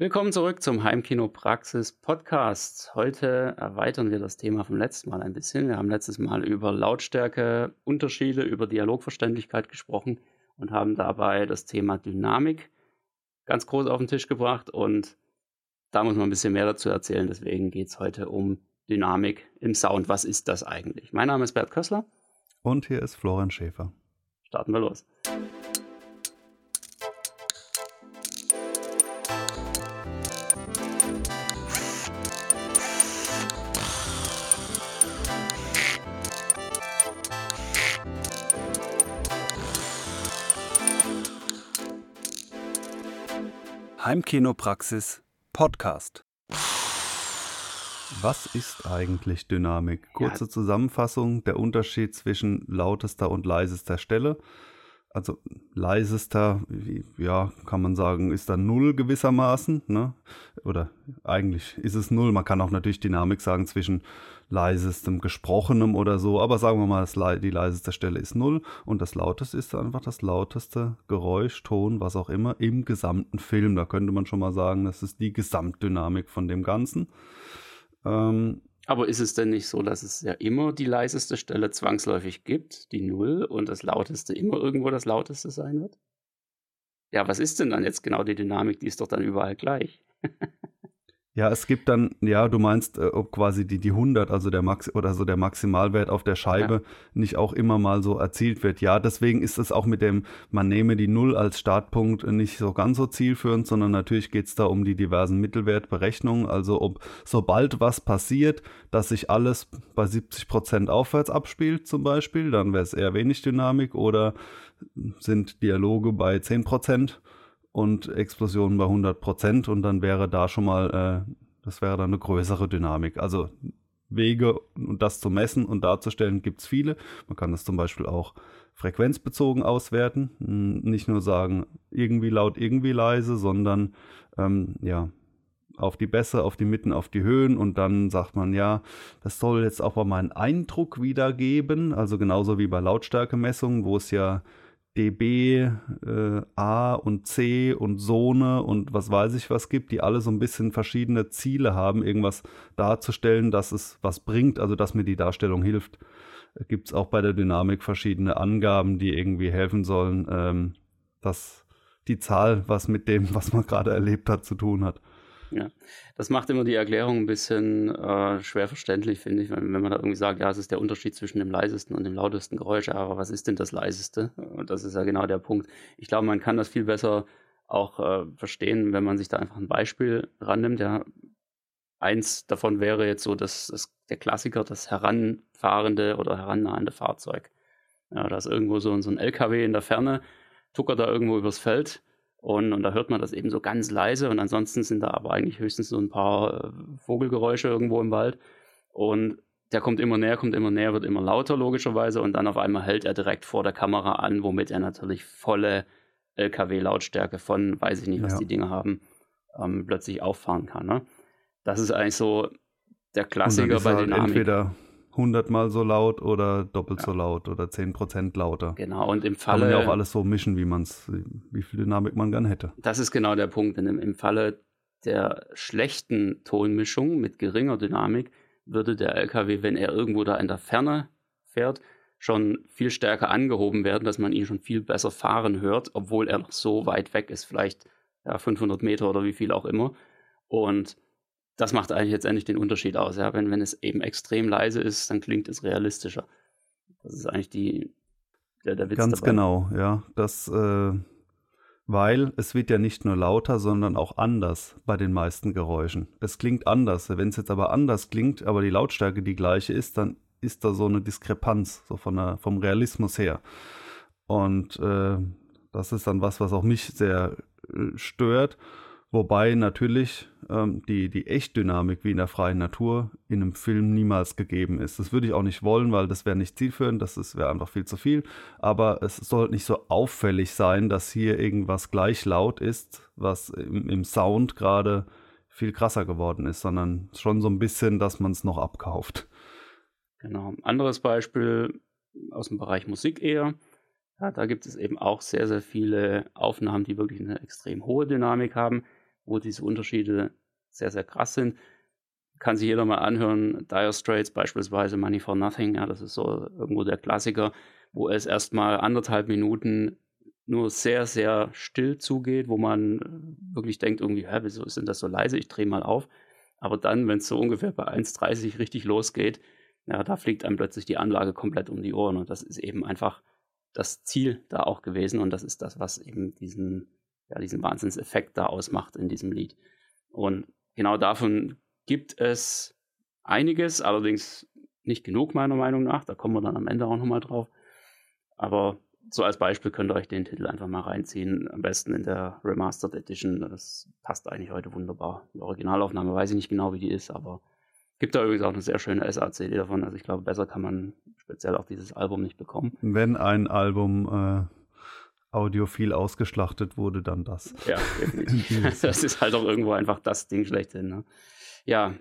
Willkommen zurück zum Heimkino Praxis Podcast. Heute erweitern wir das Thema vom letzten Mal ein bisschen. Wir haben letztes Mal über Lautstärke, Unterschiede, über Dialogverständlichkeit gesprochen und haben dabei das Thema Dynamik ganz groß auf den Tisch gebracht und da muss man ein bisschen mehr dazu erzählen. Deswegen geht es heute um Dynamik im Sound. Was ist das eigentlich? Mein Name ist Bert Kössler. Und hier ist Florian Schäfer. Starten wir los. Heimkinopraxis Podcast. Was ist eigentlich Dynamik? Kurze ja. Zusammenfassung, der Unterschied zwischen lautester und leisester Stelle. Also leisester, ja, kann man sagen, ist da null gewissermaßen, ne? Oder eigentlich ist es null. Man kann auch natürlich Dynamik sagen zwischen leisestem Gesprochenem oder so, aber sagen wir mal, die leiseste Stelle ist null und das lauteste ist einfach das lauteste Geräusch, Ton, was auch immer im gesamten Film. Da könnte man schon mal sagen, das ist die Gesamtdynamik von dem Ganzen. Ähm, aber ist es denn nicht so, dass es ja immer die leiseste Stelle zwangsläufig gibt, die Null, und das lauteste immer irgendwo das lauteste sein wird? Ja, was ist denn dann jetzt genau die Dynamik? Die ist doch dann überall gleich. Ja, es gibt dann, ja, du meinst, äh, ob quasi die, die 100, also der Max oder so der Maximalwert auf der Scheibe ja. nicht auch immer mal so erzielt wird. Ja, deswegen ist es auch mit dem, man nehme die 0 als Startpunkt nicht so ganz so zielführend, sondern natürlich geht es da um die diversen Mittelwertberechnungen. Also ob sobald was passiert, dass sich alles bei 70 Prozent aufwärts abspielt zum Beispiel, dann wäre es eher wenig Dynamik oder sind Dialoge bei 10 Prozent und Explosionen bei 100 Prozent und dann wäre da schon mal, äh, das wäre dann eine größere Dynamik. Also Wege, um das zu messen und darzustellen, gibt es viele. Man kann das zum Beispiel auch frequenzbezogen auswerten. Nicht nur sagen, irgendwie laut, irgendwie leise, sondern ähm, ja, auf die Bässe, auf die Mitten, auf die Höhen und dann sagt man, ja, das soll jetzt auch mal meinen Eindruck wiedergeben, also genauso wie bei Lautstärkemessungen, wo es ja DB, äh, A und C und Zone und was weiß ich was gibt, die alle so ein bisschen verschiedene Ziele haben, irgendwas darzustellen, dass es was bringt, also dass mir die Darstellung hilft. Gibt es auch bei der Dynamik verschiedene Angaben, die irgendwie helfen sollen, ähm, dass die Zahl was mit dem, was man gerade erlebt hat, zu tun hat. Ja, das macht immer die Erklärung ein bisschen äh, schwer verständlich, finde ich, wenn, wenn, man da irgendwie sagt, ja, es ist der Unterschied zwischen dem leisesten und dem lautesten Geräusch, aber was ist denn das leiseste? Und das ist ja genau der Punkt. Ich glaube, man kann das viel besser auch äh, verstehen, wenn man sich da einfach ein Beispiel rannimmt. Ja, eins davon wäre jetzt so, dass, dass der Klassiker, das heranfahrende oder herannahende Fahrzeug. Ja, da ist irgendwo so, so ein LKW in der Ferne, tuckert da irgendwo übers Feld und, und da hört man das eben so ganz leise und ansonsten sind da aber eigentlich höchstens so ein paar äh, Vogelgeräusche irgendwo im Wald. Und der kommt immer näher, kommt immer näher, wird immer lauter logischerweise und dann auf einmal hält er direkt vor der Kamera an, womit er natürlich volle LKW-Lautstärke von, weiß ich nicht, was ja. die Dinge haben, ähm, plötzlich auffahren kann. Ne? Das ist eigentlich so der Klassiker bei Dynamik. Entweder hundertmal so laut oder doppelt ja. so laut oder zehn Prozent lauter. Genau, und im Falle. Kann man ja auch alles so mischen, wie man es, wie viel Dynamik man gern hätte. Das ist genau der Punkt. Denn im, im Falle der schlechten Tonmischung mit geringer Dynamik würde der LKW, wenn er irgendwo da in der Ferne fährt, schon viel stärker angehoben werden, dass man ihn schon viel besser fahren hört, obwohl er noch so weit weg ist, vielleicht ja, 500 Meter oder wie viel auch immer. Und das macht eigentlich jetzt endlich den Unterschied aus. Ja? Wenn, wenn es eben extrem leise ist, dann klingt es realistischer. Das ist eigentlich die, der, der Witz Ganz dabei. genau, ja. Das, äh, weil es wird ja nicht nur lauter, sondern auch anders bei den meisten Geräuschen. Es klingt anders. Wenn es jetzt aber anders klingt, aber die Lautstärke die gleiche ist, dann ist da so eine Diskrepanz, so von der, vom Realismus her. Und äh, das ist dann was, was auch mich sehr äh, stört. Wobei natürlich ähm, die, die Echtdynamik wie in der freien Natur in einem Film niemals gegeben ist. Das würde ich auch nicht wollen, weil das wäre nicht zielführend, das wäre einfach viel zu viel. Aber es soll nicht so auffällig sein, dass hier irgendwas gleich laut ist, was im, im Sound gerade viel krasser geworden ist, sondern schon so ein bisschen, dass man es noch abkauft. Genau. Anderes Beispiel aus dem Bereich Musik eher. Ja, da gibt es eben auch sehr, sehr viele Aufnahmen, die wirklich eine extrem hohe Dynamik haben wo diese Unterschiede sehr, sehr krass sind. Kann sich jeder mal anhören. Dire Straits beispielsweise, Money for Nothing, ja, das ist so irgendwo der Klassiker, wo es erstmal anderthalb Minuten nur sehr, sehr still zugeht, wo man wirklich denkt, irgendwie, hä, wieso ist denn das so leise? Ich drehe mal auf. Aber dann, wenn es so ungefähr bei 1,30 richtig losgeht, ja, da fliegt einem plötzlich die Anlage komplett um die Ohren. Und das ist eben einfach das Ziel da auch gewesen. Und das ist das, was eben diesen, ja, diesen Wahnsinnseffekt da ausmacht in diesem Lied. Und genau davon gibt es einiges, allerdings nicht genug meiner Meinung nach. Da kommen wir dann am Ende auch nochmal drauf. Aber so als Beispiel könnt ihr euch den Titel einfach mal reinziehen. Am besten in der Remastered Edition. Das passt eigentlich heute wunderbar. Die Originalaufnahme weiß ich nicht genau, wie die ist, aber gibt da übrigens auch eine sehr schöne SACD davon. Also ich glaube, besser kann man speziell auch dieses Album nicht bekommen. Wenn ein Album äh, audiophil ausgeschlachtet wurde, dann das. Ja, das ist halt auch irgendwo einfach das Ding schlechthin. Ne? Ja.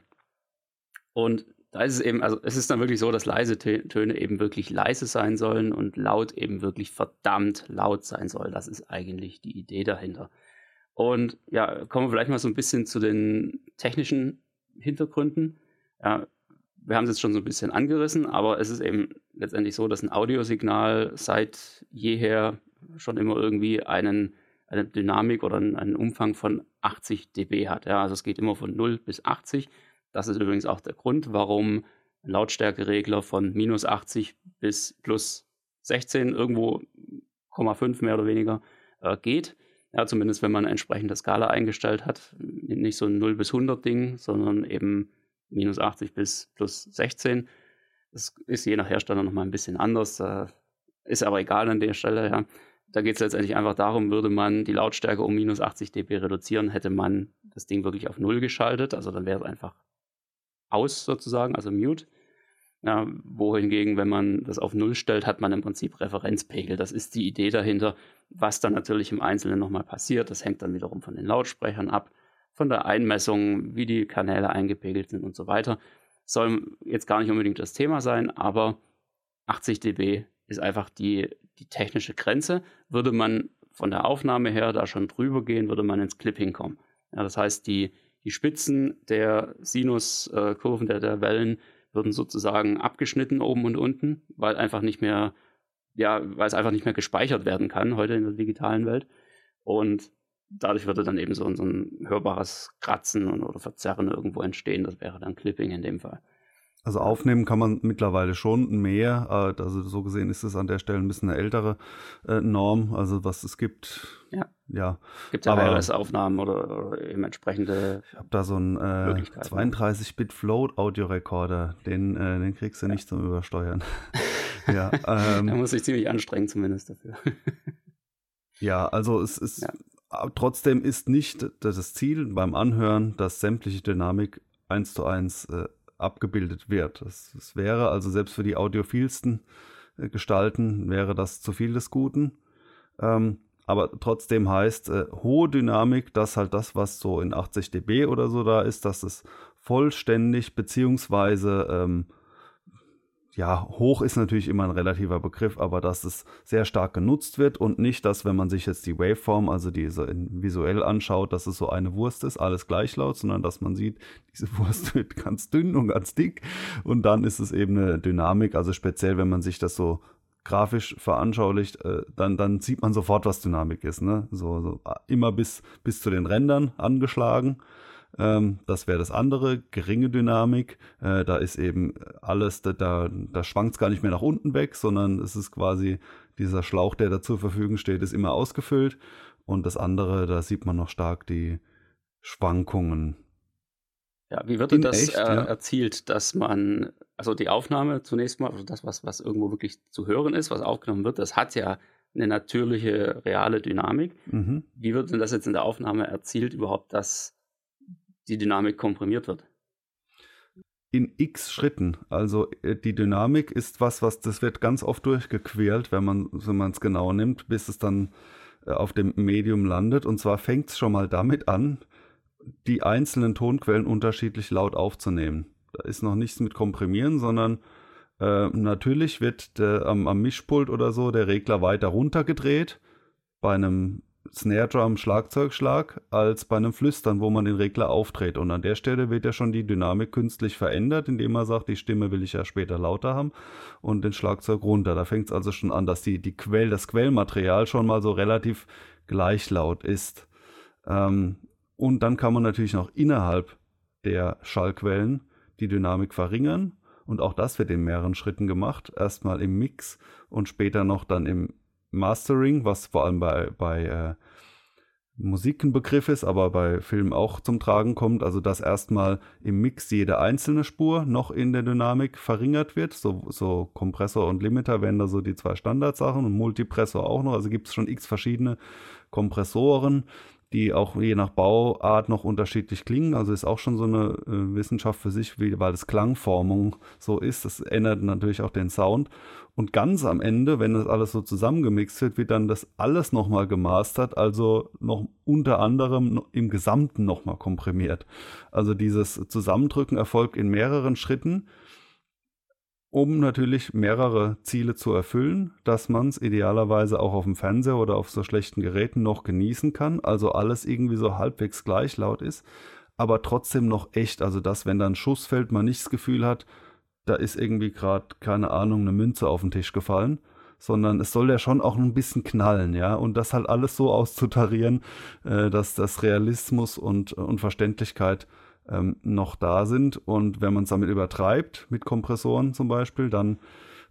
Und da ist es eben, also es ist dann wirklich so, dass leise Töne eben wirklich leise sein sollen und laut eben wirklich verdammt laut sein soll. Das ist eigentlich die Idee dahinter. Und ja, kommen wir vielleicht mal so ein bisschen zu den technischen Hintergründen. Ja, wir haben es jetzt schon so ein bisschen angerissen, aber es ist eben letztendlich so, dass ein Audiosignal seit jeher schon immer irgendwie einen, eine Dynamik oder einen Umfang von 80 dB hat. Ja, also es geht immer von 0 bis 80 das ist übrigens auch der Grund, warum ein Lautstärkeregler von minus 80 bis plus 16 irgendwo 0,5 mehr oder weniger äh, geht. Ja, zumindest wenn man eine entsprechende Skala eingestellt hat. Nicht so ein 0 bis 100 Ding, sondern eben minus 80 bis plus 16. Das ist je nach Hersteller nochmal ein bisschen anders. Äh, ist aber egal an der Stelle. Ja. Da geht es letztendlich einfach darum, würde man die Lautstärke um minus 80 dB reduzieren, hätte man das Ding wirklich auf 0 geschaltet. Also dann wäre es einfach aus sozusagen, also Mute. Ja, wohingegen, wenn man das auf Null stellt, hat man im Prinzip Referenzpegel. Das ist die Idee dahinter. Was dann natürlich im Einzelnen nochmal passiert, das hängt dann wiederum von den Lautsprechern ab, von der Einmessung, wie die Kanäle eingepegelt sind und so weiter. Soll jetzt gar nicht unbedingt das Thema sein, aber 80 dB ist einfach die, die technische Grenze. Würde man von der Aufnahme her da schon drüber gehen, würde man ins Clipping kommen. Ja, das heißt, die, die Spitzen der Sinuskurven, der, der Wellen, würden sozusagen abgeschnitten oben und unten, weil einfach nicht mehr, ja, weil es einfach nicht mehr gespeichert werden kann heute in der digitalen Welt. Und dadurch würde dann eben so, so ein hörbares Kratzen oder Verzerren irgendwo entstehen. Das wäre dann Clipping in dem Fall. Also aufnehmen kann man mittlerweile schon mehr. Äh, also so gesehen ist es an der Stelle ein bisschen eine ältere äh, Norm. Also was es gibt. Ja. ja. Gibt ja iOS-Aufnahmen oder, oder, eben entsprechende. Ich habe da so einen äh, 32-Bit Float Audiorekorder. Den, äh, den kriegst du ja. nicht zum Übersteuern. ja. Ähm, da muss ich ziemlich anstrengen zumindest dafür. ja, also es ist. Ja. Trotzdem ist nicht das Ziel beim Anhören, dass sämtliche Dynamik eins zu eins äh, abgebildet wird. Das, das wäre also selbst für die audiophilsten äh, Gestalten wäre das zu viel des Guten. Ähm, aber trotzdem heißt äh, hohe Dynamik, dass halt das, was so in 80 dB oder so da ist, dass es vollständig beziehungsweise ähm, ja, hoch ist natürlich immer ein relativer Begriff, aber dass es sehr stark genutzt wird und nicht, dass wenn man sich jetzt die Waveform, also diese visuell anschaut, dass es so eine Wurst ist, alles gleich laut, sondern dass man sieht, diese Wurst wird ganz dünn und ganz dick. Und dann ist es eben eine Dynamik, also speziell, wenn man sich das so grafisch veranschaulicht, äh, dann, dann sieht man sofort, was Dynamik ist, ne? So, so immer bis, bis zu den Rändern angeschlagen ähm, das wäre das andere, geringe Dynamik. Äh, da ist eben alles, da, da, da schwankt es gar nicht mehr nach unten weg, sondern es ist quasi dieser Schlauch, der da zur Verfügung steht, ist immer ausgefüllt. Und das andere, da sieht man noch stark die Schwankungen. Ja, wie wird denn das echt, äh, ja? erzielt, dass man, also die Aufnahme zunächst mal, also das, was, was irgendwo wirklich zu hören ist, was aufgenommen wird, das hat ja eine natürliche, reale Dynamik. Mhm. Wie wird denn das jetzt in der Aufnahme erzielt, überhaupt, dass die Dynamik komprimiert wird. In x Schritten. Also äh, die Dynamik ist was, was das wird ganz oft durchgequält, wenn man wenn es genau nimmt, bis es dann äh, auf dem Medium landet. Und zwar fängt es schon mal damit an, die einzelnen Tonquellen unterschiedlich laut aufzunehmen. Da ist noch nichts mit Komprimieren, sondern äh, natürlich wird der, am, am Mischpult oder so der Regler weiter runtergedreht. Bei einem Snare Drum Schlagzeugschlag als bei einem Flüstern, wo man den Regler aufdreht. Und an der Stelle wird ja schon die Dynamik künstlich verändert, indem man sagt, die Stimme will ich ja später lauter haben und den Schlagzeug runter. Da fängt es also schon an, dass die, die Quell, das Quellmaterial schon mal so relativ gleich laut ist. Ähm, und dann kann man natürlich noch innerhalb der Schallquellen die Dynamik verringern. Und auch das wird in mehreren Schritten gemacht. Erstmal im Mix und später noch dann im Mastering, was vor allem bei, bei äh, Musik ein Begriff ist, aber bei Filmen auch zum Tragen kommt. Also dass erstmal im Mix jede einzelne Spur noch in der Dynamik verringert wird. So, so Kompressor und Limiter wären da so die zwei Standardsachen und Multipressor auch noch. Also gibt es schon x verschiedene Kompressoren die auch je nach Bauart noch unterschiedlich klingen. Also ist auch schon so eine äh, Wissenschaft für sich, wie, weil das Klangformung so ist. Das ändert natürlich auch den Sound. Und ganz am Ende, wenn das alles so zusammengemixt wird, wird dann das alles nochmal gemastert, also noch unter anderem im Gesamten nochmal komprimiert. Also dieses Zusammendrücken erfolgt in mehreren Schritten um natürlich mehrere Ziele zu erfüllen, dass man es idealerweise auch auf dem Fernseher oder auf so schlechten Geräten noch genießen kann, also alles irgendwie so halbwegs gleich laut ist, aber trotzdem noch echt, also dass wenn dann Schuss fällt, man nicht das Gefühl hat, da ist irgendwie gerade, keine Ahnung, eine Münze auf den Tisch gefallen, sondern es soll ja schon auch ein bisschen knallen, ja, und das halt alles so auszutarieren, äh, dass das Realismus und, und Verständlichkeit ähm, noch da sind. Und wenn man es damit übertreibt, mit Kompressoren zum Beispiel, dann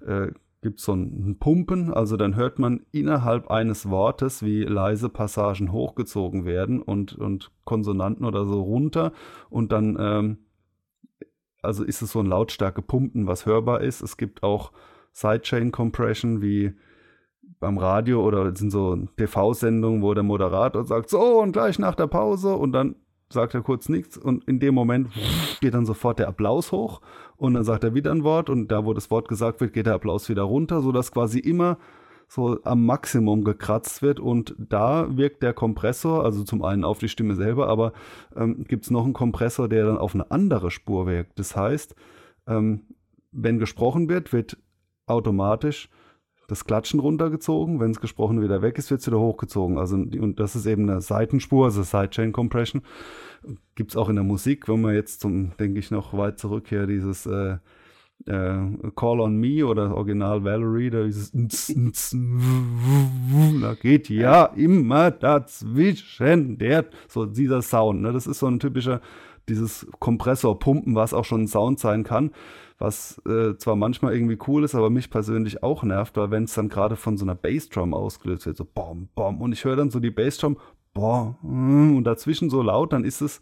äh, gibt es so ein Pumpen, also dann hört man innerhalb eines Wortes, wie leise Passagen hochgezogen werden und, und Konsonanten oder so runter und dann, ähm, also ist es so ein lautstärke Pumpen, was hörbar ist. Es gibt auch Sidechain Compression, wie beim Radio oder sind so TV-Sendungen, wo der Moderator sagt, so und gleich nach der Pause und dann sagt er kurz nichts und in dem Moment geht dann sofort der Applaus hoch und dann sagt er wieder ein Wort und da, wo das Wort gesagt wird, geht der Applaus wieder runter, sodass quasi immer so am Maximum gekratzt wird und da wirkt der Kompressor, also zum einen auf die Stimme selber, aber ähm, gibt es noch einen Kompressor, der dann auf eine andere Spur wirkt. Das heißt, ähm, wenn gesprochen wird, wird automatisch das Klatschen runtergezogen. Wenn es gesprochen wieder weg ist, wird es wieder hochgezogen. Also, und das ist eben eine Seitenspur, also Sidechain Compression. Gibt es auch in der Musik, wenn man jetzt zum, denke ich, noch weit zurück hier dieses äh, äh, Call on Me oder Original Valerie, da dieses da geht ja immer dazwischen der, so dieser Sound. Ne? Das ist so ein typischer, dieses Kompressorpumpen, was auch schon ein Sound sein kann was äh, zwar manchmal irgendwie cool ist, aber mich persönlich auch nervt, weil wenn es dann gerade von so einer Bassdrum ausgelöst wird, so bom, bom, und ich höre dann so die Bassdrum, bom, und dazwischen so laut, dann ist es,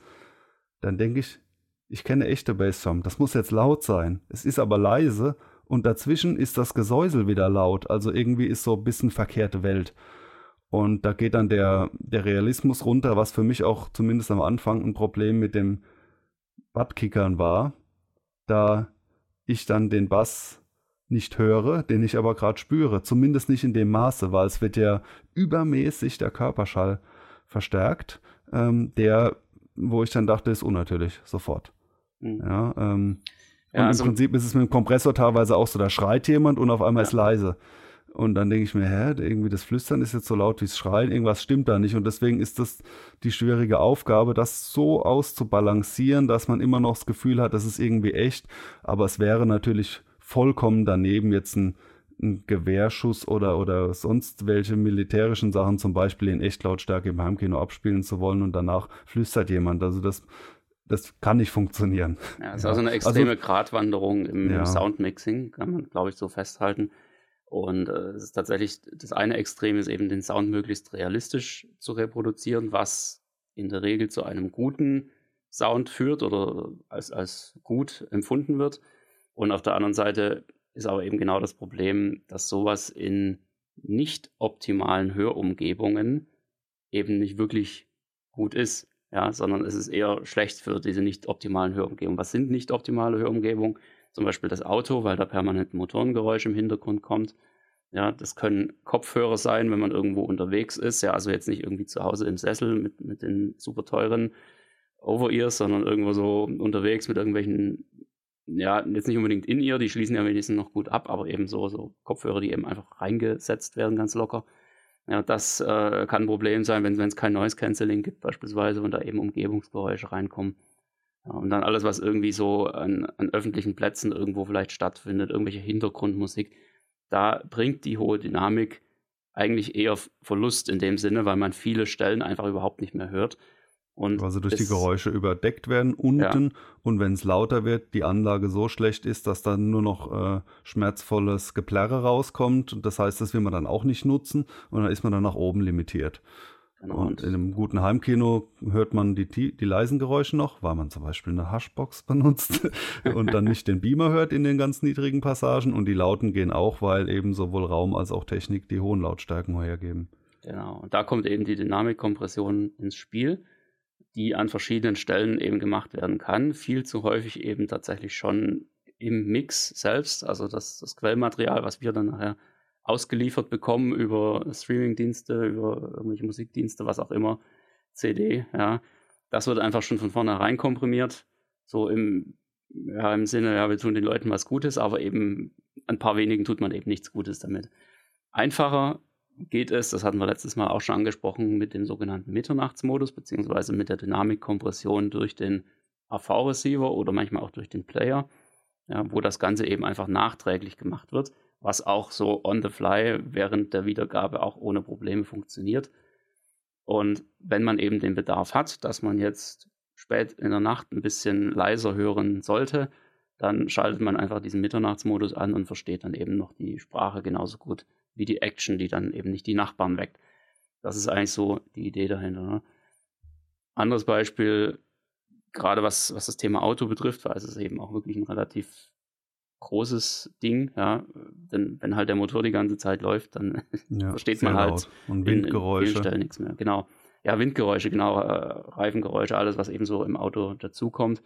dann denke ich, ich kenne echte Bassdrum, das muss jetzt laut sein. Es ist aber leise und dazwischen ist das Gesäusel wieder laut, also irgendwie ist so ein bisschen verkehrte Welt. Und da geht dann der, der Realismus runter, was für mich auch zumindest am Anfang ein Problem mit dem Buttkickern war. Da ich dann den Bass nicht höre, den ich aber gerade spüre. Zumindest nicht in dem Maße, weil es wird ja übermäßig der Körperschall verstärkt, ähm, der, wo ich dann dachte, ist unnatürlich, sofort. Mhm. Ja, ähm, ja, und also, im Prinzip ist es mit dem Kompressor teilweise auch so, da schreit jemand und auf einmal ja. ist leise. Und dann denke ich mir, hä, irgendwie das Flüstern ist jetzt so laut wie das Schreien, irgendwas stimmt da nicht. Und deswegen ist das die schwierige Aufgabe, das so auszubalancieren, dass man immer noch das Gefühl hat, das ist irgendwie echt. Aber es wäre natürlich vollkommen daneben, jetzt ein, ein Gewehrschuss oder, oder sonst welche militärischen Sachen zum Beispiel in Echtlautstärke im Heimkino abspielen zu wollen und danach flüstert jemand. Also das, das kann nicht funktionieren. Ja, es ist also eine extreme also, Gratwanderung im, ja. im Soundmixing, kann man, glaube ich, so festhalten. Und äh, es ist tatsächlich, das eine Extrem ist eben den Sound möglichst realistisch zu reproduzieren, was in der Regel zu einem guten Sound führt oder als, als gut empfunden wird. Und auf der anderen Seite ist aber eben genau das Problem, dass sowas in nicht optimalen Hörumgebungen eben nicht wirklich gut ist, ja, sondern es ist eher schlecht für diese nicht optimalen Hörumgebungen. Was sind nicht optimale Hörumgebungen? Zum Beispiel das Auto, weil da permanent Motorengeräusch im Hintergrund kommt. Ja, das können Kopfhörer sein, wenn man irgendwo unterwegs ist. Ja, also jetzt nicht irgendwie zu Hause im Sessel mit, mit den super teuren Over-Ears, sondern irgendwo so unterwegs mit irgendwelchen, ja, jetzt nicht unbedingt in ihr, die schließen ja wenigstens noch gut ab, aber eben so, so Kopfhörer, die eben einfach reingesetzt werden, ganz locker. Ja, das äh, kann ein Problem sein, wenn es kein Noise Cancelling gibt beispielsweise und da eben Umgebungsgeräusche reinkommen. Und dann alles, was irgendwie so an, an öffentlichen Plätzen irgendwo vielleicht stattfindet, irgendwelche Hintergrundmusik, da bringt die hohe Dynamik eigentlich eher Verlust in dem Sinne, weil man viele Stellen einfach überhaupt nicht mehr hört. Und also durch die Geräusche überdeckt werden unten ja. und wenn es lauter wird, die Anlage so schlecht ist, dass dann nur noch äh, schmerzvolles Geplärre rauskommt. Das heißt, das will man dann auch nicht nutzen und dann ist man dann nach oben limitiert. Genau. Und in einem guten Heimkino hört man die, die leisen Geräusche noch, weil man zum Beispiel eine Hashbox benutzt und dann nicht den Beamer hört in den ganz niedrigen Passagen. Und die Lauten gehen auch, weil eben sowohl Raum als auch Technik die hohen Lautstärken hergeben. Genau, und da kommt eben die Dynamikkompression ins Spiel, die an verschiedenen Stellen eben gemacht werden kann. Viel zu häufig eben tatsächlich schon im Mix selbst, also das, das Quellmaterial, was wir dann nachher ausgeliefert bekommen über Streamingdienste, über irgendwelche Musikdienste, was auch immer, CD, ja. Das wird einfach schon von vornherein komprimiert, so im, ja, im Sinne, ja, wir tun den Leuten was Gutes, aber eben ein paar wenigen tut man eben nichts Gutes damit. Einfacher geht es, das hatten wir letztes Mal auch schon angesprochen, mit dem sogenannten Mitternachtsmodus, beziehungsweise mit der Dynamikkompression durch den AV-Receiver oder manchmal auch durch den Player, ja, wo das Ganze eben einfach nachträglich gemacht wird was auch so on the fly während der Wiedergabe auch ohne Probleme funktioniert. Und wenn man eben den Bedarf hat, dass man jetzt spät in der Nacht ein bisschen leiser hören sollte, dann schaltet man einfach diesen Mitternachtsmodus an und versteht dann eben noch die Sprache genauso gut wie die Action, die dann eben nicht die Nachbarn weckt. Das ist eigentlich so die Idee dahinter. Ne? Anderes Beispiel, gerade was, was das Thema Auto betrifft, weil es ist eben auch wirklich ein relativ großes Ding, ja. Denn wenn halt der Motor die ganze Zeit läuft, dann ja, versteht man halt und Windgeräusche. in, in Stellen nichts mehr. Genau. Ja, Windgeräusche, genau, äh, Reifengeräusche, alles, was eben so im Auto dazukommt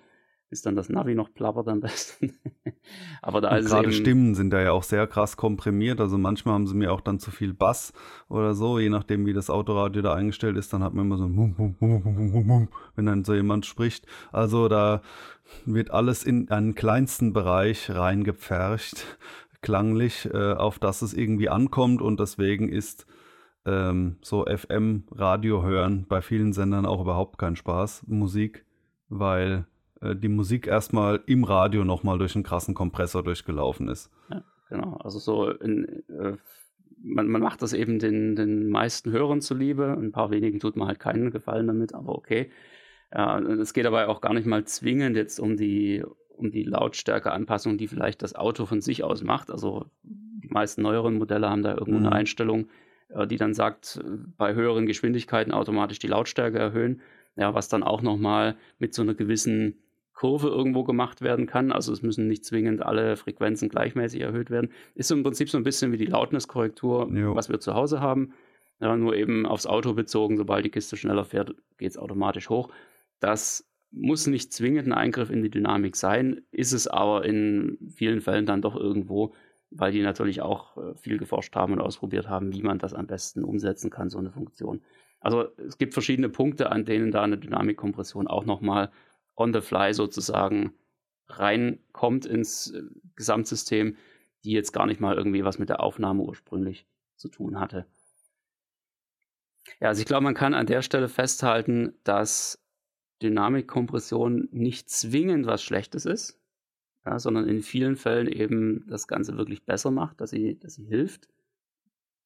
bis dann das Navi noch plappert am besten. Aber da ist gerade Stimmen sind da ja auch sehr krass komprimiert. Also manchmal haben sie mir auch dann zu viel Bass oder so, je nachdem wie das Autoradio da eingestellt ist, dann hat man immer so ein wenn dann so jemand spricht. Also da wird alles in einen kleinsten Bereich reingepfercht, klanglich, äh, auf das es irgendwie ankommt und deswegen ist ähm, so FM-Radio hören bei vielen Sendern auch überhaupt kein Spaß, Musik, weil die Musik erstmal im Radio nochmal durch einen krassen Kompressor durchgelaufen ist. Ja, genau. Also so in, äh, man, man macht das eben den, den meisten Hörern zuliebe. Ein paar wenigen tut man halt keinen Gefallen damit, aber okay. Ja, es geht dabei auch gar nicht mal zwingend jetzt um die, um die Lautstärkeanpassung, die vielleicht das Auto von sich aus macht. Also die meisten neueren Modelle haben da irgendwo mhm. eine Einstellung, äh, die dann sagt, bei höheren Geschwindigkeiten automatisch die Lautstärke erhöhen. Ja, was dann auch nochmal mit so einer gewissen Kurve irgendwo gemacht werden kann. Also es müssen nicht zwingend alle Frequenzen gleichmäßig erhöht werden. Ist im Prinzip so ein bisschen wie die Lautniskorrektur, was wir zu Hause haben. Ja, nur eben aufs Auto bezogen, sobald die Kiste schneller fährt, geht es automatisch hoch. Das muss nicht zwingend ein Eingriff in die Dynamik sein, ist es aber in vielen Fällen dann doch irgendwo, weil die natürlich auch äh, viel geforscht haben und ausprobiert haben, wie man das am besten umsetzen kann, so eine Funktion. Also es gibt verschiedene Punkte, an denen da eine Dynamikkompression auch nochmal on the fly sozusagen reinkommt ins äh, Gesamtsystem, die jetzt gar nicht mal irgendwie was mit der Aufnahme ursprünglich zu tun hatte. Ja, also ich glaube, man kann an der Stelle festhalten, dass Dynamikkompression nicht zwingend was Schlechtes ist, ja, sondern in vielen Fällen eben das Ganze wirklich besser macht, dass sie, dass sie hilft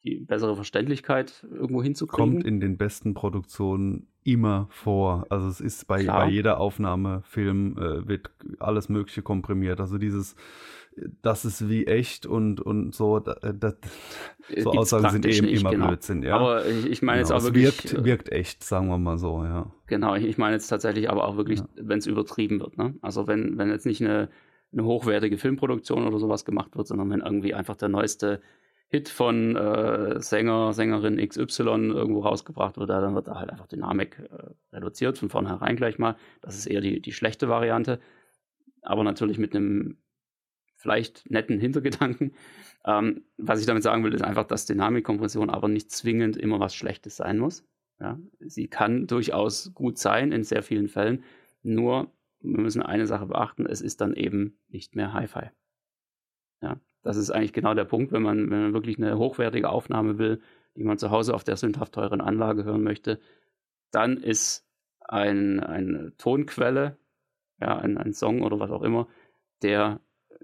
die bessere Verständlichkeit irgendwo hinzukriegen. Kommt in den besten Produktionen immer vor. Also es ist bei, bei jeder Aufnahme, Film, äh, wird alles Mögliche komprimiert. Also dieses, das ist wie echt und, und so, das, äh, so Aussagen sind eben nicht, immer genau. Blödsinn. Ja? Aber ich, ich meine genau, jetzt auch wirklich. Wirkt, äh, wirkt echt, sagen wir mal so, ja. Genau, ich meine jetzt tatsächlich aber auch wirklich, ja. wenn es übertrieben wird. Ne? Also wenn, wenn jetzt nicht eine, eine hochwertige Filmproduktion oder sowas gemacht wird, sondern wenn irgendwie einfach der neueste Hit von äh, Sänger, Sängerin XY irgendwo rausgebracht wird, dann wird da halt einfach Dynamik äh, reduziert, von vornherein gleich mal. Das ist eher die, die schlechte Variante, aber natürlich mit einem vielleicht netten Hintergedanken. Ähm, was ich damit sagen will, ist einfach, dass Dynamikkompression aber nicht zwingend immer was Schlechtes sein muss. Ja? Sie kann durchaus gut sein in sehr vielen Fällen, nur wir müssen eine Sache beachten, es ist dann eben nicht mehr Hi-Fi. Ja, das ist eigentlich genau der Punkt, wenn man, wenn man wirklich eine hochwertige Aufnahme will, die man zu Hause auf der sündhaft teuren Anlage hören möchte, dann ist ein, eine Tonquelle, ja, ein, ein Song oder was auch immer, der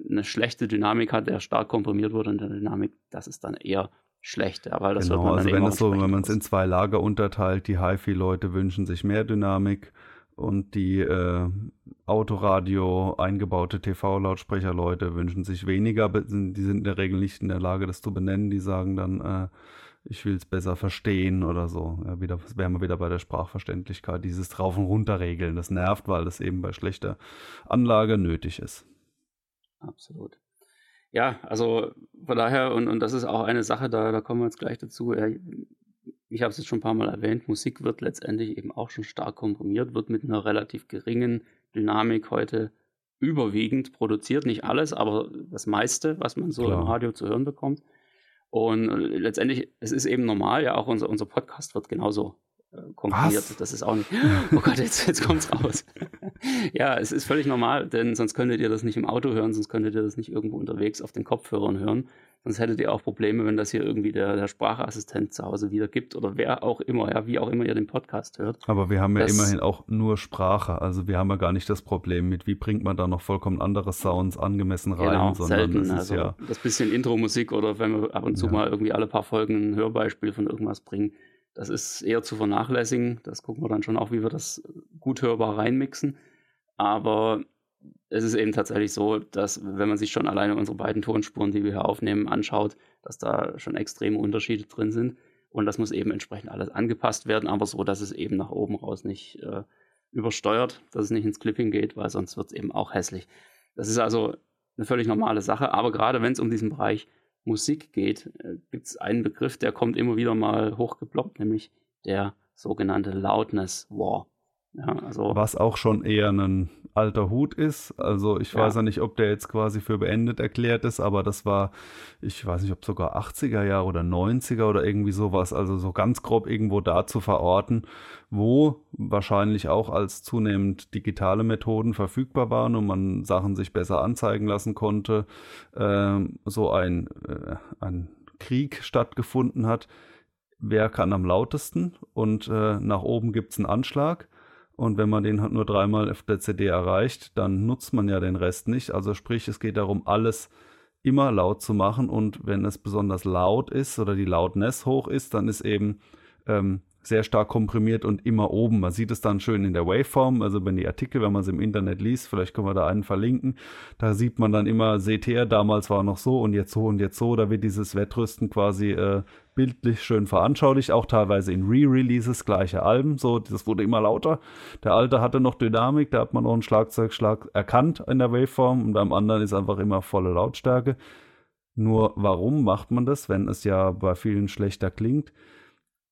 eine schlechte Dynamik hat, der stark komprimiert wurde in der Dynamik, das ist dann eher schlecht, weil das genau, also dann wenn es so, wenn man es in zwei Lager unterteilt, die HiFi-Leute wünschen sich mehr Dynamik und die äh, Autoradio eingebaute TV-Lautsprecher-Leute wünschen sich weniger. Die sind in der Regel nicht in der Lage, das zu benennen. Die sagen dann, äh, ich will es besser verstehen oder so. Ja, wieder wären wir wieder bei der Sprachverständlichkeit. Dieses drauf und runter regeln, das nervt, weil das eben bei schlechter Anlage nötig ist. Absolut. Ja, also von daher, und, und das ist auch eine Sache, da, da kommen wir jetzt gleich dazu. Ich habe es jetzt schon ein paar Mal erwähnt, Musik wird letztendlich eben auch schon stark komprimiert, wird mit einer relativ geringen Dynamik heute überwiegend produziert. Nicht alles, aber das meiste, was man so Klar. im Radio zu hören bekommt. Und letztendlich, es ist eben normal, ja, auch unser, unser Podcast wird genauso äh, komprimiert. Was? Das ist auch nicht, oh Gott, jetzt, jetzt es raus. ja, es ist völlig normal, denn sonst könntet ihr das nicht im Auto hören, sonst könntet ihr das nicht irgendwo unterwegs auf den Kopfhörern hören. Sonst hättet ihr auch Probleme, wenn das hier irgendwie der, der Sprachassistent zu Hause wiedergibt oder wer auch immer, ja, wie auch immer ihr den Podcast hört. Aber wir haben ja das, immerhin auch nur Sprache. Also wir haben ja gar nicht das Problem mit, wie bringt man da noch vollkommen andere Sounds angemessen rein, genau, sondern selten, also ja das bisschen Intro-Musik oder wenn wir ab und zu ja. mal irgendwie alle paar Folgen ein Hörbeispiel von irgendwas bringen, das ist eher zu vernachlässigen. Das gucken wir dann schon auch, wie wir das gut hörbar reinmixen. Aber es ist eben tatsächlich so, dass wenn man sich schon alleine unsere beiden Tonspuren, die wir hier aufnehmen, anschaut, dass da schon extreme Unterschiede drin sind. Und das muss eben entsprechend alles angepasst werden, aber so, dass es eben nach oben raus nicht äh, übersteuert, dass es nicht ins Clipping geht, weil sonst wird es eben auch hässlich. Das ist also eine völlig normale Sache, aber gerade wenn es um diesen Bereich Musik geht, äh, gibt es einen Begriff, der kommt immer wieder mal hochgeploppt, nämlich der sogenannte Loudness War. Ja, also Was auch schon eher ein alter Hut ist. Also ich ja. weiß ja nicht, ob der jetzt quasi für beendet erklärt ist, aber das war, ich weiß nicht, ob sogar 80er Jahre oder 90er oder irgendwie sowas, also so ganz grob irgendwo da zu verorten, wo wahrscheinlich auch als zunehmend digitale Methoden verfügbar waren und man Sachen sich besser anzeigen lassen konnte, äh, so ein, äh, ein Krieg stattgefunden hat. Wer kann am lautesten? Und äh, nach oben gibt es einen Anschlag. Und wenn man den halt nur dreimal auf der CD erreicht, dann nutzt man ja den Rest nicht. Also sprich, es geht darum, alles immer laut zu machen. Und wenn es besonders laut ist oder die Loudness hoch ist, dann ist eben ähm, sehr stark komprimiert und immer oben. Man sieht es dann schön in der Waveform, also wenn die Artikel, wenn man sie im Internet liest, vielleicht können wir da einen verlinken, da sieht man dann immer, seht her, damals war noch so und jetzt so und jetzt so, da wird dieses Wettrüsten quasi äh, bildlich schön veranschaulicht, auch teilweise in Re-Releases gleiche Alben, so, das wurde immer lauter. Der alte hatte noch Dynamik, da hat man noch einen Schlagzeugschlag erkannt in der Waveform und beim anderen ist einfach immer volle Lautstärke. Nur warum macht man das, wenn es ja bei vielen schlechter klingt?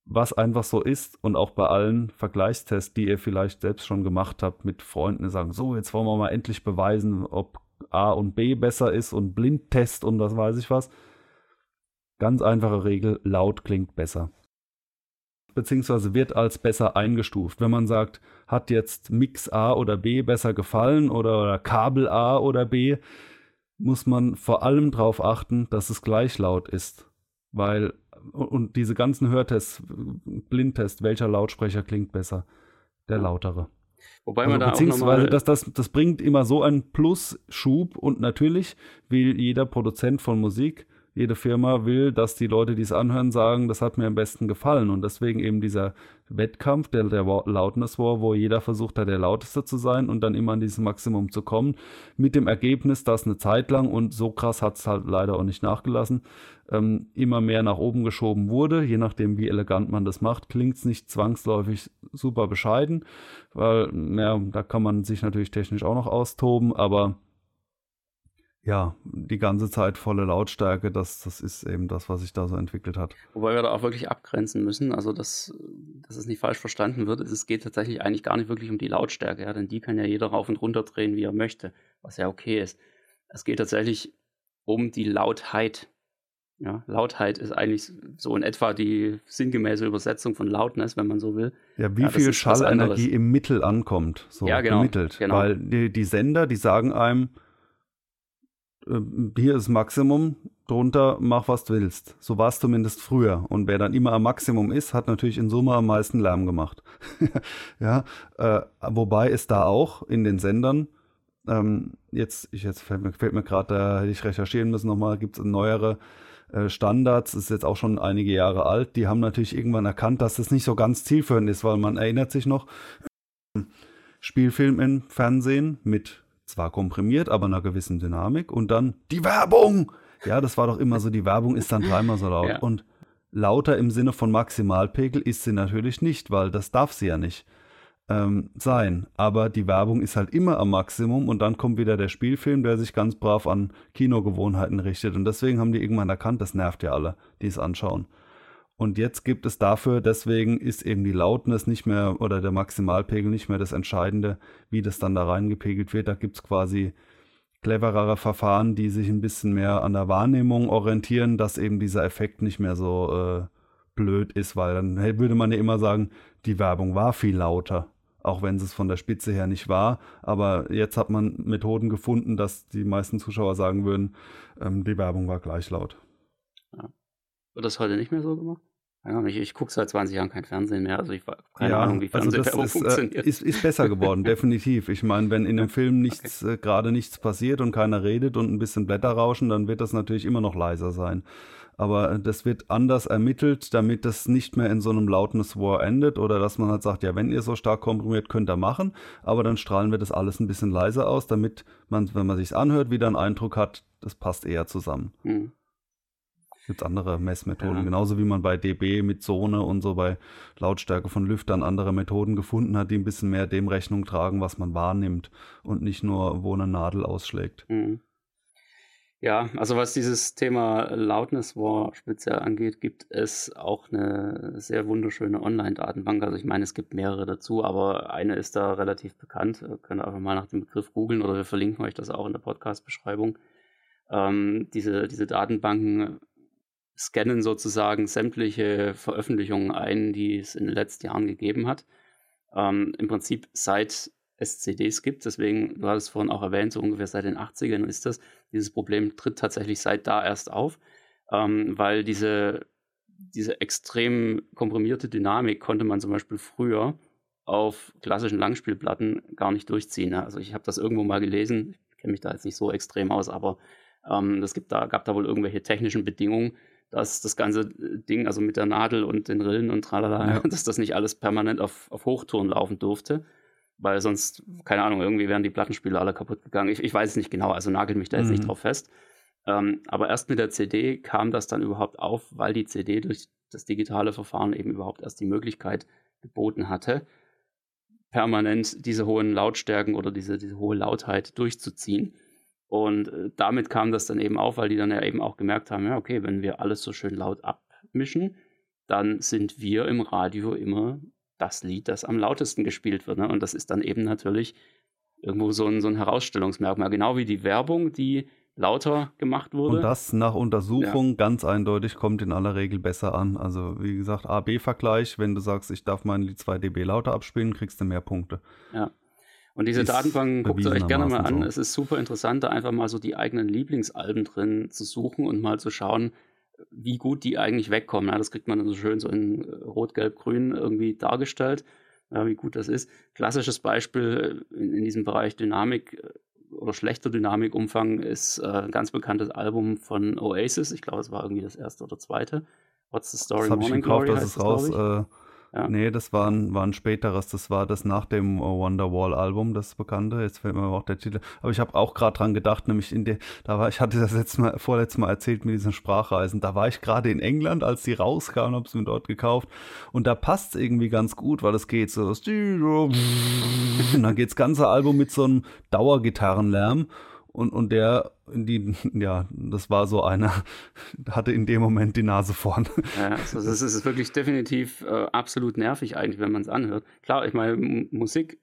was einfach so ist und auch bei allen Vergleichstests, die ihr vielleicht selbst schon gemacht habt mit Freunden, die sagen, so, jetzt wollen wir mal endlich beweisen, ob A und B besser ist und Blindtest und was weiß ich was. Ganz einfache Regel, laut klingt besser. Beziehungsweise wird als besser eingestuft. Wenn man sagt, hat jetzt Mix A oder B besser gefallen oder, oder Kabel A oder B, muss man vor allem darauf achten, dass es gleich laut ist. Weil und diese ganzen Hörtests, Blindtest, welcher Lautsprecher klingt besser? Der lautere. Wobei also man da beziehungsweise auch das, das, das bringt immer so einen Plus-Schub und natürlich will jeder Produzent von Musik jede Firma will, dass die Leute, die es anhören, sagen, das hat mir am besten gefallen. Und deswegen eben dieser Wettkampf, der, der Loudness War, wo jeder versucht hat, der Lauteste zu sein und dann immer an dieses Maximum zu kommen, mit dem Ergebnis, dass eine Zeit lang, und so krass hat es halt leider auch nicht nachgelassen, ähm, immer mehr nach oben geschoben wurde. Je nachdem, wie elegant man das macht, klingt es nicht zwangsläufig super bescheiden, weil, ja, da kann man sich natürlich technisch auch noch austoben, aber ja, die ganze Zeit volle Lautstärke, das, das ist eben das, was sich da so entwickelt hat. Wobei wir da auch wirklich abgrenzen müssen, also dass, dass es nicht falsch verstanden wird. Es geht tatsächlich eigentlich gar nicht wirklich um die Lautstärke, ja, denn die kann ja jeder rauf und runter drehen, wie er möchte, was ja okay ist. Es geht tatsächlich um die Lautheit. Ja, Lautheit ist eigentlich so in etwa die sinngemäße Übersetzung von Loudness, wenn man so will. Ja, wie ja, viel Schallenergie im Mittel ankommt, so ja, genau, ermittelt. Genau. Weil die, die Sender, die sagen einem, hier ist Maximum, drunter mach was du willst. So war es zumindest früher. Und wer dann immer am Maximum ist, hat natürlich in Summe am meisten Lärm gemacht. ja, äh, wobei es da auch in den Sendern ähm, jetzt, ich jetzt fällt mir, fällt mir gerade, da hätte ich recherchieren müssen nochmal, gibt es neuere äh, Standards, ist jetzt auch schon einige Jahre alt, die haben natürlich irgendwann erkannt, dass das nicht so ganz zielführend ist, weil man erinnert sich noch, Spielfilm im Fernsehen mit zwar komprimiert, aber einer gewissen Dynamik und dann die Werbung. Ja, das war doch immer so, die Werbung ist dann dreimal so laut. Ja. Und lauter im Sinne von Maximalpegel ist sie natürlich nicht, weil das darf sie ja nicht ähm, sein. Aber die Werbung ist halt immer am Maximum und dann kommt wieder der Spielfilm, der sich ganz brav an Kinogewohnheiten richtet. Und deswegen haben die irgendwann erkannt, das nervt ja alle, die es anschauen. Und jetzt gibt es dafür, deswegen ist eben die Lautness nicht mehr oder der Maximalpegel nicht mehr das Entscheidende, wie das dann da reingepegelt wird. Da gibt es quasi cleverere Verfahren, die sich ein bisschen mehr an der Wahrnehmung orientieren, dass eben dieser Effekt nicht mehr so äh, blöd ist, weil dann würde man ja immer sagen, die Werbung war viel lauter auch wenn es von der Spitze her nicht war. Aber jetzt hat man Methoden gefunden, dass die meisten Zuschauer sagen würden, ähm, die Werbung war gleich laut. Ja. Wird das heute nicht mehr so gemacht? Ich, ich gucke seit 20 Jahren kein Fernsehen mehr, also ich habe keine ja, Ahnung, wie also Fernsehwerbung also funktioniert. Äh, ist, ist, besser geworden, definitiv. Ich meine, wenn in einem Film nichts, okay. äh, gerade nichts passiert und keiner redet und ein bisschen Blätter rauschen, dann wird das natürlich immer noch leiser sein aber das wird anders ermittelt, damit das nicht mehr in so einem Loudness War endet oder dass man halt sagt, ja, wenn ihr so stark komprimiert, könnt ihr machen, aber dann strahlen wir das alles ein bisschen leiser aus, damit man, wenn man sich's anhört, wieder einen Eindruck hat, das passt eher zusammen. Mhm. Gibt andere Messmethoden, ja. genauso wie man bei dB mit Zone und so bei Lautstärke von Lüftern andere Methoden gefunden hat, die ein bisschen mehr dem Rechnung tragen, was man wahrnimmt und nicht nur, wo eine Nadel ausschlägt. Mhm. Ja, also was dieses Thema Loudness War speziell angeht, gibt es auch eine sehr wunderschöne Online-Datenbank. Also ich meine, es gibt mehrere dazu, aber eine ist da relativ bekannt. Ihr könnt einfach mal nach dem Begriff googeln oder wir verlinken euch das auch in der Podcast-Beschreibung. Ähm, diese, diese Datenbanken scannen sozusagen sämtliche Veröffentlichungen ein, die es in den letzten Jahren gegeben hat. Ähm, Im Prinzip seit es CDs gibt. Deswegen, du hattest vorhin auch erwähnt, so ungefähr seit den 80ern ist das. Dieses Problem tritt tatsächlich seit da erst auf, ähm, weil diese, diese extrem komprimierte Dynamik konnte man zum Beispiel früher auf klassischen Langspielplatten gar nicht durchziehen. Ne? Also ich habe das irgendwo mal gelesen, ich kenne mich da jetzt nicht so extrem aus, aber ähm, es gibt da, gab da wohl irgendwelche technischen Bedingungen, dass das ganze Ding, also mit der Nadel und den Rillen und tralala, ja. dass das nicht alles permanent auf, auf Hochton laufen durfte weil sonst, keine Ahnung, irgendwie wären die Plattenspieler alle kaputt gegangen. Ich, ich weiß es nicht genau, also nagelt mich da jetzt mhm. nicht drauf fest. Ähm, aber erst mit der CD kam das dann überhaupt auf, weil die CD durch das digitale Verfahren eben überhaupt erst die Möglichkeit geboten hatte, permanent diese hohen Lautstärken oder diese, diese hohe Lautheit durchzuziehen. Und äh, damit kam das dann eben auf, weil die dann ja eben auch gemerkt haben, ja, okay, wenn wir alles so schön laut abmischen, dann sind wir im Radio immer das Lied, das am lautesten gespielt wird. Ne? Und das ist dann eben natürlich irgendwo so ein, so ein Herausstellungsmerkmal. Genau wie die Werbung, die lauter gemacht wurde. Und das nach Untersuchung ja. ganz eindeutig kommt in aller Regel besser an. Also wie gesagt, A-B-Vergleich, wenn du sagst, ich darf mein Lied 2 dB lauter abspielen, kriegst du mehr Punkte. Ja. Und diese Datenbank guckt ihr euch gerne mal an. So. Es ist super interessant, da einfach mal so die eigenen Lieblingsalben drin zu suchen und mal zu schauen, wie gut die eigentlich wegkommen. Ja, das kriegt man dann so schön so in äh, Rot, Gelb, Grün irgendwie dargestellt, ja, wie gut das ist. Klassisches Beispiel äh, in, in diesem Bereich Dynamik äh, oder schlechter Dynamikumfang ist äh, ein ganz bekanntes Album von Oasis. Ich glaube, es war irgendwie das erste oder zweite. What's the Story? Das Morning ich gekauft, das ist raus. Äh, ja. Nee, das war ein, war ein späteres. Das war das nach dem Wonderwall-Album, das bekannte. Jetzt fällt mir auch der Titel. Aber ich habe auch gerade dran gedacht, nämlich in der, da war, ich hatte das letzte Mal, vorletztes Mal erzählt mit diesen Sprachreisen. Da war ich gerade in England, als die rauskamen, habe es mir dort gekauft. Und da passt es irgendwie ganz gut, weil es geht so. Und dann geht das ganze Album mit so einem Dauergitarrenlärm und, und der, die, ja, das war so einer, hatte in dem Moment die Nase vorn. Ja, also das ist wirklich definitiv äh, absolut nervig eigentlich, wenn man es anhört. Klar, ich meine, Musik,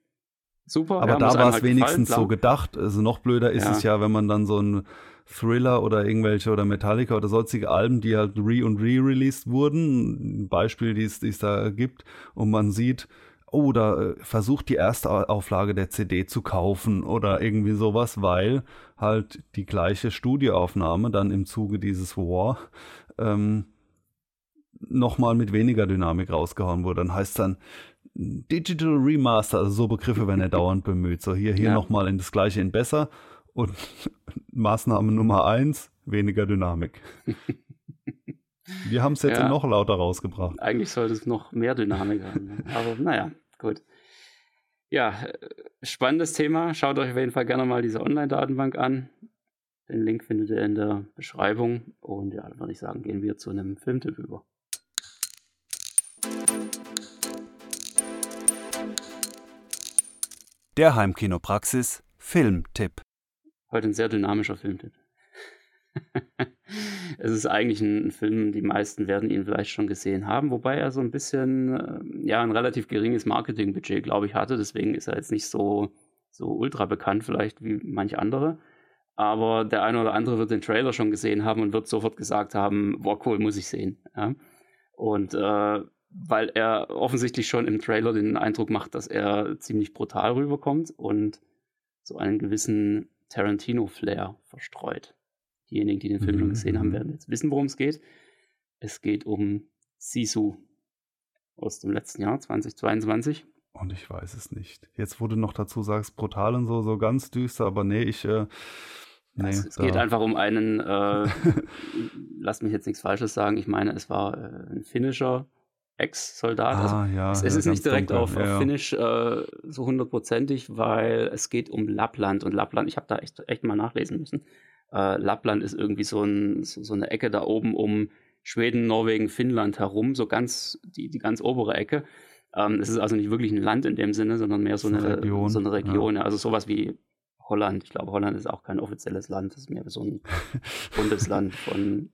super. Aber ja, da war es halt wenigstens gefallen, so gedacht. Also noch blöder ist ja. es ja, wenn man dann so ein Thriller oder irgendwelche oder Metallica oder sonstige Alben, die halt re- und re-released wurden, ein Beispiel, die es da gibt, und man sieht, oder äh, versucht die erste Auflage der CD zu kaufen oder irgendwie sowas, weil halt die gleiche Studioaufnahme dann im Zuge dieses War ähm, nochmal mit weniger Dynamik rausgehauen wurde. Dann heißt es dann Digital Remaster, also so Begriffe werden ja dauernd bemüht. So hier, hier ja. nochmal in das gleiche in besser und Maßnahme Nummer eins, weniger Dynamik. Wir haben es jetzt ja. noch lauter rausgebracht. Eigentlich sollte es noch mehr Dynamik haben. Aber naja, gut. Ja, spannendes Thema. Schaut euch auf jeden Fall gerne mal diese Online-Datenbank an. Den Link findet ihr in der Beschreibung. Und ja, dann würde ich sagen, gehen wir zu einem Filmtipp über. Der Heimkinopraxis Filmtipp. Heute ein sehr dynamischer Filmtipp. es ist eigentlich ein, Film, die meisten werden ihn vielleicht schon gesehen haben, wobei er so ein bisschen, äh, ja, ein relativ geringes Marketingbudget, glaube ich, hatte. Deswegen ist er jetzt nicht so, so ultra bekannt, vielleicht wie manche andere. Aber der eine oder andere wird den Trailer schon gesehen haben und wird sofort gesagt haben: Boah, cool, muss ich sehen. Ja? Und äh, weil er offensichtlich schon im Trailer den Eindruck macht, dass er ziemlich brutal rüberkommt und so einen gewissen Tarantino-Flair verstreut. Diejenigen, die den Film mhm. schon gesehen haben, mhm. werden jetzt wissen, worum es geht. Es geht um Sisu aus dem letzten Jahr, 2022. Und ich weiß es nicht. Jetzt, wo du noch dazu sagst, brutal und so, so ganz düster, aber nee, ich. Äh, nee, es, es geht einfach um einen, äh, lass mich jetzt nichts Falsches sagen, ich meine, es war äh, ein finnischer Ex-Soldat. Also ah, ja, es, es ist nicht direkt auf, ja, auf Finnisch äh, so hundertprozentig, weil es geht um Lappland und Lappland, ich habe da echt, echt mal nachlesen müssen. Äh, Lappland ist irgendwie so, ein, so, eine Ecke da oben um Schweden, Norwegen, Finnland herum, so ganz, die, die ganz obere Ecke. Ähm, es ist also nicht wirklich ein Land in dem Sinne, sondern mehr so eine, eine Region. So eine Region ja. Also sowas wie Holland. Ich glaube, Holland ist auch kein offizielles Land, das ist mehr so ein Bundesland von,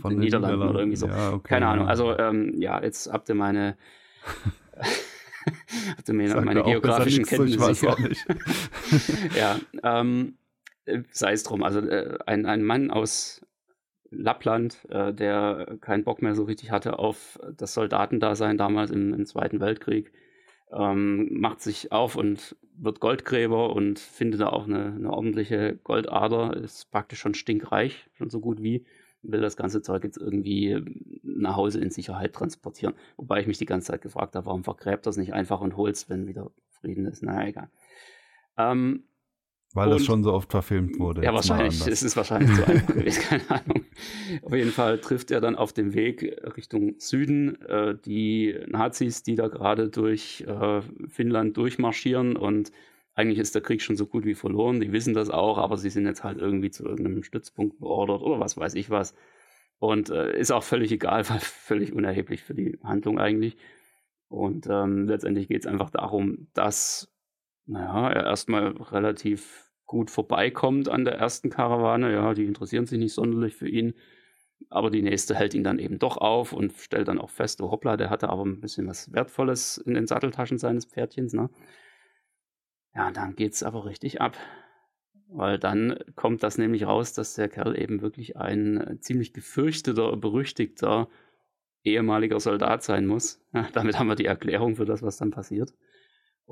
von den, Niederlanden, Niederlanden, oder irgendwie so. Ja, okay, Keine Ahnung. Also ähm, ja, jetzt habt ihr meine habt ihr meine, geografischen Kenntnisse. Ich weiß auch nicht. ja, ähm, äh, sei es drum. Also äh, ein, ein Mann aus Lappland, äh, der keinen Bock mehr so richtig hatte auf das Soldatendasein damals im, im Zweiten Weltkrieg, ähm, macht sich auf und wird Goldgräber und findet da auch eine, eine, ordentliche Goldader, ist praktisch schon stinkreich, schon so gut wie, will das ganze Zeug jetzt irgendwie nach Hause in Sicherheit transportieren. Wobei ich mich die ganze Zeit gefragt habe, warum vergräbt das nicht einfach und holt es, wenn wieder Frieden ist. Naja, egal. Ähm, weil und, das schon so oft verfilmt wurde. Ja, wahrscheinlich. Es ist wahrscheinlich zu einfach gewesen, keine Ahnung. Auf jeden Fall trifft er dann auf dem Weg Richtung Süden äh, die Nazis, die da gerade durch äh, Finnland durchmarschieren und eigentlich ist der Krieg schon so gut wie verloren. Die wissen das auch, aber sie sind jetzt halt irgendwie zu irgendeinem Stützpunkt beordert oder was weiß ich was. Und äh, ist auch völlig egal, weil völlig unerheblich für die Handlung eigentlich. Und ähm, letztendlich geht es einfach darum, dass naja, er erstmal relativ gut vorbeikommt an der ersten Karawane. Ja, die interessieren sich nicht sonderlich für ihn. Aber die nächste hält ihn dann eben doch auf und stellt dann auch fest, oh hoppla, der hatte aber ein bisschen was Wertvolles in den Satteltaschen seines Pferdchens. Ne? Ja, dann geht's aber richtig ab. Weil dann kommt das nämlich raus, dass der Kerl eben wirklich ein ziemlich gefürchteter, berüchtigter ehemaliger Soldat sein muss. Ja, damit haben wir die Erklärung für das, was dann passiert.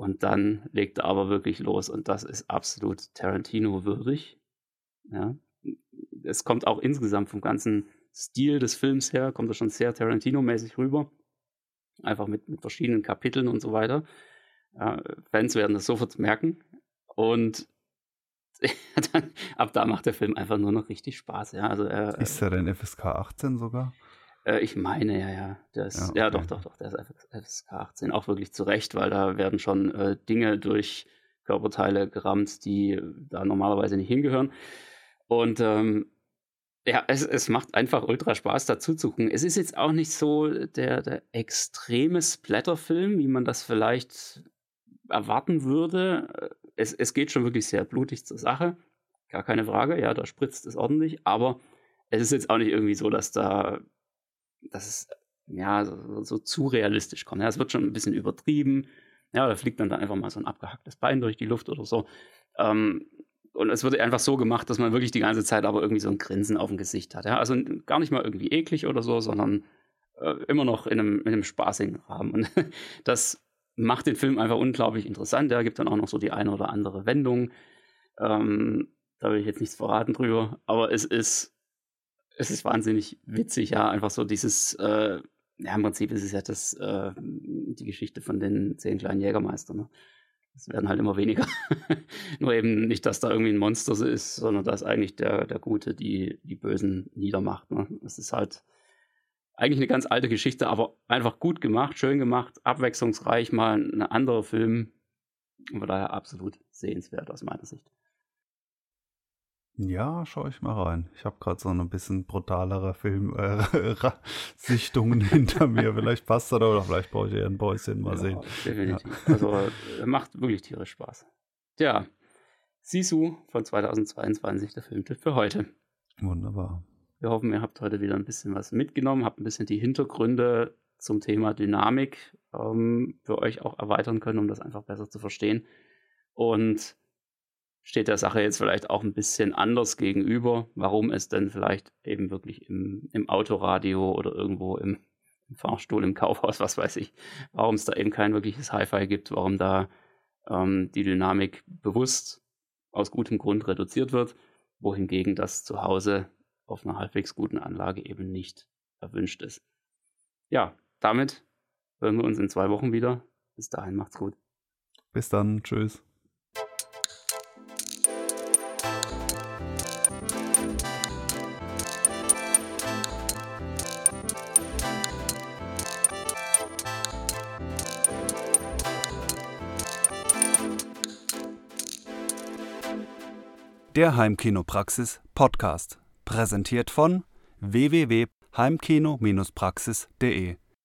Und dann legt er aber wirklich los und das ist absolut Tarantino würdig. Ja. Es kommt auch insgesamt vom ganzen Stil des Films her, kommt er schon sehr Tarantino-mäßig rüber. Einfach mit, mit verschiedenen Kapiteln und so weiter. Ja, Fans werden das sofort merken. Und dann, ab da macht der Film einfach nur noch richtig Spaß. Ja, also er, ist er denn FSK 18 sogar? Äh, ich meine, ja, ja. Das, ja, okay. ja, doch, doch, doch. Der ist FSK 18 auch wirklich zurecht, weil da werden schon äh, Dinge durch Körperteile gerammt, die da normalerweise nicht hingehören. Und ähm, ja, es, es macht einfach ultra Spaß, dazu zu gucken. Es ist jetzt auch nicht so der, der extreme Splatterfilm, wie man das vielleicht erwarten würde. Es, es geht schon wirklich sehr blutig zur Sache. Gar keine Frage. Ja, da spritzt es ordentlich. Aber es ist jetzt auch nicht irgendwie so, dass da dass es ja so, so zu realistisch kommt. Ja, es wird schon ein bisschen übertrieben. Ja, da fliegt dann da einfach mal so ein abgehacktes Bein durch die Luft oder so. Ähm, und es wird einfach so gemacht, dass man wirklich die ganze Zeit aber irgendwie so ein Grinsen auf dem Gesicht hat. Ja? Also gar nicht mal irgendwie eklig oder so, sondern äh, immer noch in einem, in einem spaßigen Rahmen. Und das macht den Film einfach unglaublich interessant. Der gibt dann auch noch so die eine oder andere Wendung. Ähm, da will ich jetzt nichts verraten drüber, aber es ist, es ist wahnsinnig witzig, ja, einfach so dieses, äh, ja, im Prinzip ist es ja das, äh, die Geschichte von den zehn kleinen Jägermeistern. Ne? Es werden halt immer weniger. Nur eben nicht, dass da irgendwie ein Monster ist, sondern dass eigentlich der, der Gute die, die Bösen niedermacht. Ne? Es ist halt eigentlich eine ganz alte Geschichte, aber einfach gut gemacht, schön gemacht, abwechslungsreich, mal ein anderer Film. Von daher absolut sehenswert aus meiner Sicht. Ja, schaue ich mal rein. Ich habe gerade so ein bisschen brutalere Film-Sichtungen äh, hinter mir. Vielleicht passt das oder vielleicht brauche ich eher ein Bäuschen. Mal ja, sehen. Definitiv. Ja. Also macht wirklich tierisch Spaß. Tja, Sisu von 2022, der Filmtipp für heute. Wunderbar. Wir hoffen, ihr habt heute wieder ein bisschen was mitgenommen, habt ein bisschen die Hintergründe zum Thema Dynamik ähm, für euch auch erweitern können, um das einfach besser zu verstehen. Und steht der Sache jetzt vielleicht auch ein bisschen anders gegenüber, warum es denn vielleicht eben wirklich im, im Autoradio oder irgendwo im, im, Fahrstuhl, im Kaufhaus, was weiß ich, warum es da eben kein wirkliches Hi-Fi gibt, warum da ähm, die Dynamik bewusst aus gutem Grund reduziert wird, wohingegen das zu Hause auf einer halbwegs guten Anlage eben nicht erwünscht ist. Ja, damit hören wir uns in zwei Wochen wieder. Bis dahin macht's gut. Bis dann, tschüss. Der Heimkinopraxis Podcast, präsentiert von www.heimkino-praxis.de